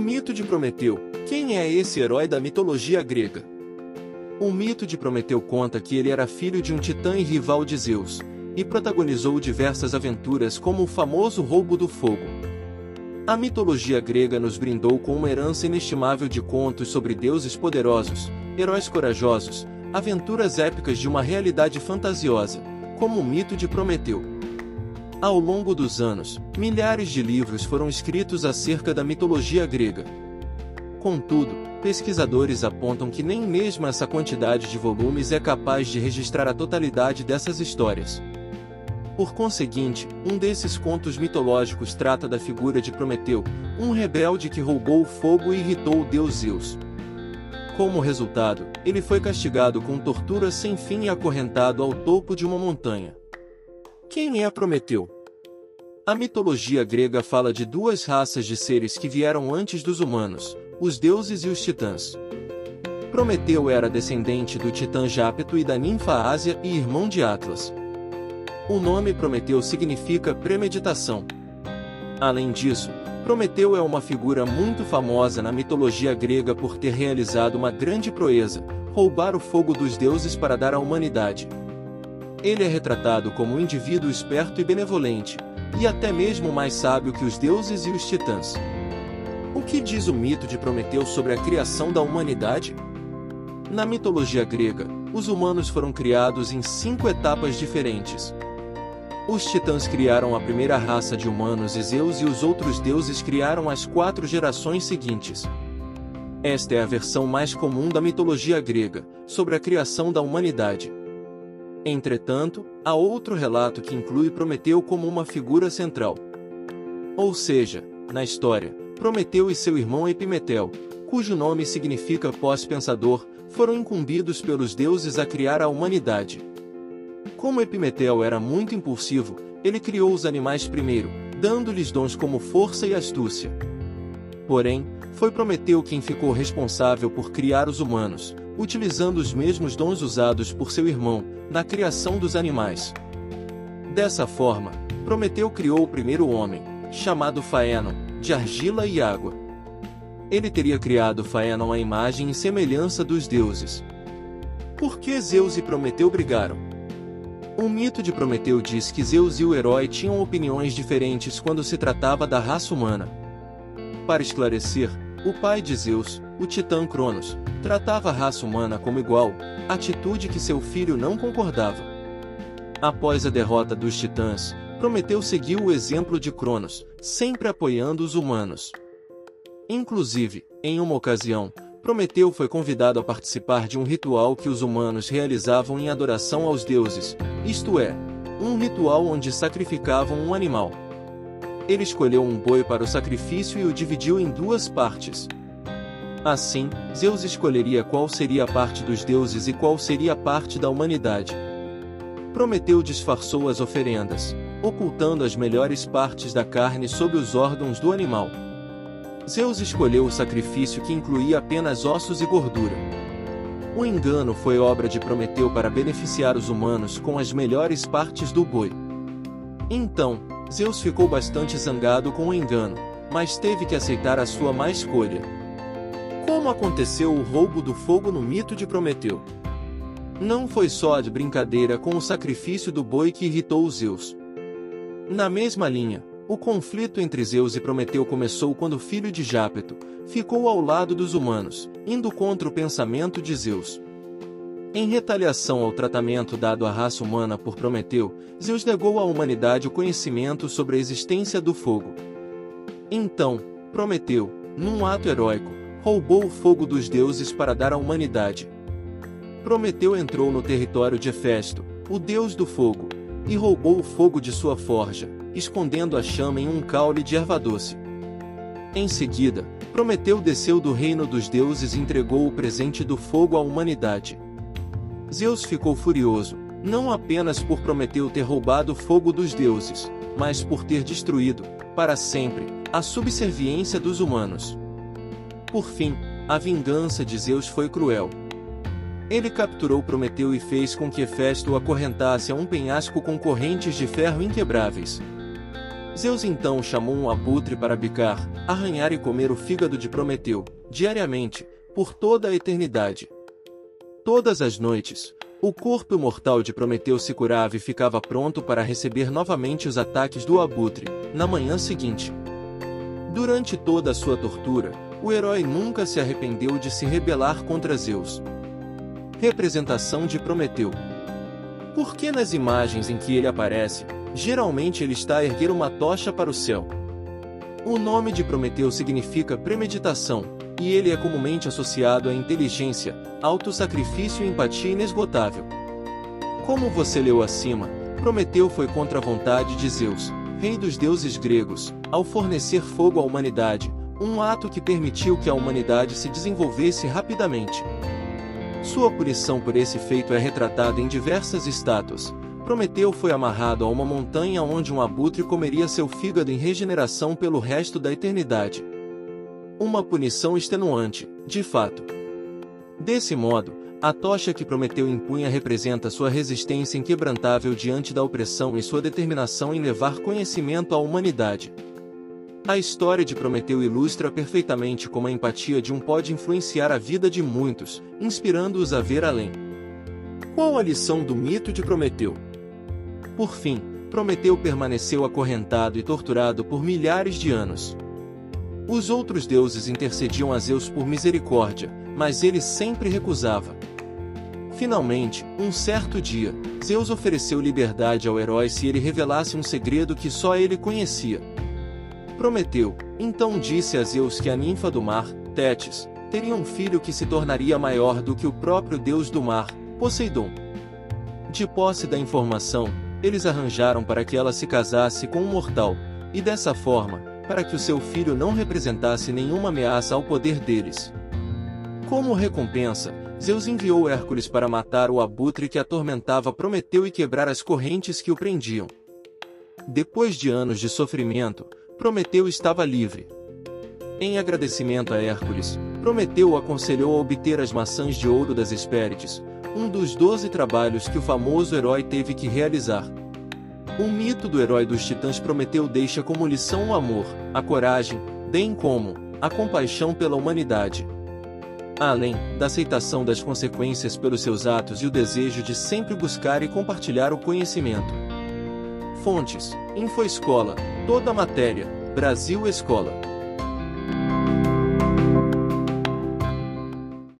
mito de Prometeu. Quem é esse herói da mitologia grega? O mito de Prometeu conta que ele era filho de um titã e rival de Zeus, e protagonizou diversas aventuras como o famoso roubo do fogo. A mitologia grega nos brindou com uma herança inestimável de contos sobre deuses poderosos, heróis corajosos, aventuras épicas de uma realidade fantasiosa, como o mito de Prometeu. Ao longo dos anos, milhares de livros foram escritos acerca da mitologia grega. Contudo, pesquisadores apontam que nem mesmo essa quantidade de volumes é capaz de registrar a totalidade dessas histórias. Por conseguinte, um desses contos mitológicos trata da figura de Prometeu, um rebelde que roubou o fogo e irritou o deus Zeus. Como resultado, ele foi castigado com tortura sem fim e acorrentado ao topo de uma montanha. Quem é Prometeu? A mitologia grega fala de duas raças de seres que vieram antes dos humanos, os deuses e os titãs. Prometeu era descendente do titã Jápeto e da ninfa Ásia e irmão de Atlas. O nome Prometeu significa premeditação. Além disso, Prometeu é uma figura muito famosa na mitologia grega por ter realizado uma grande proeza, roubar o fogo dos deuses para dar à humanidade. Ele é retratado como um indivíduo esperto e benevolente, e até mesmo mais sábio que os deuses e os titãs. O que diz o mito de Prometeu sobre a criação da humanidade? Na mitologia grega, os humanos foram criados em cinco etapas diferentes. Os titãs criaram a primeira raça de humanos e Zeus e os outros deuses criaram as quatro gerações seguintes. Esta é a versão mais comum da mitologia grega, sobre a criação da humanidade. Entretanto, há outro relato que inclui Prometeu como uma figura central. Ou seja, na história, Prometeu e seu irmão Epimetel, cujo nome significa pós-pensador, foram incumbidos pelos deuses a criar a humanidade. Como Epimetel era muito impulsivo, ele criou os animais primeiro, dando-lhes dons como força e astúcia. Porém, foi Prometeu quem ficou responsável por criar os humanos, utilizando os mesmos dons usados por seu irmão, na criação dos animais. Dessa forma, Prometeu criou o primeiro homem, chamado Faenon, de argila e água. Ele teria criado Faenon à imagem e semelhança dos deuses. Por que Zeus e Prometeu brigaram? O mito de Prometeu diz que Zeus e o herói tinham opiniões diferentes quando se tratava da raça humana. Para esclarecer, o pai de Zeus, o titã Cronos, tratava a raça humana como igual, atitude que seu filho não concordava. Após a derrota dos titãs, Prometeu seguiu o exemplo de Cronos, sempre apoiando os humanos. Inclusive, em uma ocasião, Prometeu foi convidado a participar de um ritual que os humanos realizavam em adoração aos deuses, isto é, um ritual onde sacrificavam um animal. Ele escolheu um boi para o sacrifício e o dividiu em duas partes. Assim, Zeus escolheria qual seria a parte dos deuses e qual seria a parte da humanidade. Prometeu disfarçou as oferendas, ocultando as melhores partes da carne sob os órgãos do animal. Zeus escolheu o sacrifício que incluía apenas ossos e gordura. O engano foi obra de Prometeu para beneficiar os humanos com as melhores partes do boi. Então, Zeus ficou bastante zangado com o engano, mas teve que aceitar a sua má escolha. Como aconteceu o roubo do fogo no mito de Prometeu? Não foi só de brincadeira com o sacrifício do boi que irritou os Zeus. Na mesma linha, o conflito entre Zeus e Prometeu começou quando o filho de Jápeto ficou ao lado dos humanos, indo contra o pensamento de Zeus. Em retaliação ao tratamento dado à raça humana por Prometeu, Zeus negou à humanidade o conhecimento sobre a existência do fogo. Então, Prometeu, num ato heróico, roubou o fogo dos deuses para dar à humanidade. Prometeu entrou no território de Hefesto, o deus do fogo, e roubou o fogo de sua forja, escondendo a chama em um caule de erva doce. Em seguida, Prometeu desceu do reino dos deuses e entregou o presente do fogo à humanidade. Zeus ficou furioso, não apenas por Prometeu ter roubado o fogo dos deuses, mas por ter destruído, para sempre, a subserviência dos humanos. Por fim, a vingança de Zeus foi cruel. Ele capturou Prometeu e fez com que Hefesto o acorrentasse a um penhasco com correntes de ferro inquebráveis. Zeus então chamou um abutre para bicar, arranhar e comer o fígado de Prometeu, diariamente, por toda a eternidade. Todas as noites, o corpo mortal de Prometeu se curava e ficava pronto para receber novamente os ataques do abutre, na manhã seguinte. Durante toda a sua tortura, o herói nunca se arrependeu de se rebelar contra Zeus. Representação de Prometeu. Porque nas imagens em que ele aparece, geralmente ele está a erguer uma tocha para o céu. O nome de Prometeu significa premeditação, e ele é comumente associado à inteligência, autossacrifício e empatia inesgotável. Como você leu acima, Prometeu foi contra a vontade de Zeus, rei dos deuses gregos, ao fornecer fogo à humanidade, um ato que permitiu que a humanidade se desenvolvesse rapidamente. Sua punição por esse feito é retratada em diversas estátuas. Prometeu foi amarrado a uma montanha onde um abutre comeria seu fígado em regeneração pelo resto da eternidade. Uma punição extenuante, de fato. Desse modo, a tocha que Prometeu impunha representa sua resistência inquebrantável diante da opressão e sua determinação em levar conhecimento à humanidade. A história de Prometeu ilustra perfeitamente como a empatia de um pode influenciar a vida de muitos, inspirando-os a ver além. Qual a lição do mito de Prometeu? Por fim, Prometeu permaneceu acorrentado e torturado por milhares de anos. Os outros deuses intercediam a Zeus por misericórdia, mas ele sempre recusava. Finalmente, um certo dia, Zeus ofereceu liberdade ao herói se ele revelasse um segredo que só ele conhecia. Prometeu, então disse a Zeus que a ninfa do mar, Tétis, teria um filho que se tornaria maior do que o próprio deus do mar, Poseidon. De posse da informação, eles arranjaram para que ela se casasse com um mortal, e dessa forma, para que o seu filho não representasse nenhuma ameaça ao poder deles. Como recompensa, Zeus enviou Hércules para matar o abutre que atormentava Prometeu e quebrar as correntes que o prendiam. Depois de anos de sofrimento, Prometeu estava livre. Em agradecimento a Hércules, Prometeu aconselhou a obter as maçãs de ouro das Hespérides, um dos doze trabalhos que o famoso herói teve que realizar. O mito do herói dos titãs Prometeu deixa como lição o amor, a coragem, bem como a compaixão pela humanidade além da aceitação das consequências pelos seus atos e o desejo de sempre buscar e compartilhar o conhecimento. Fontes: Infoescola, toda a matéria, Brasil Escola.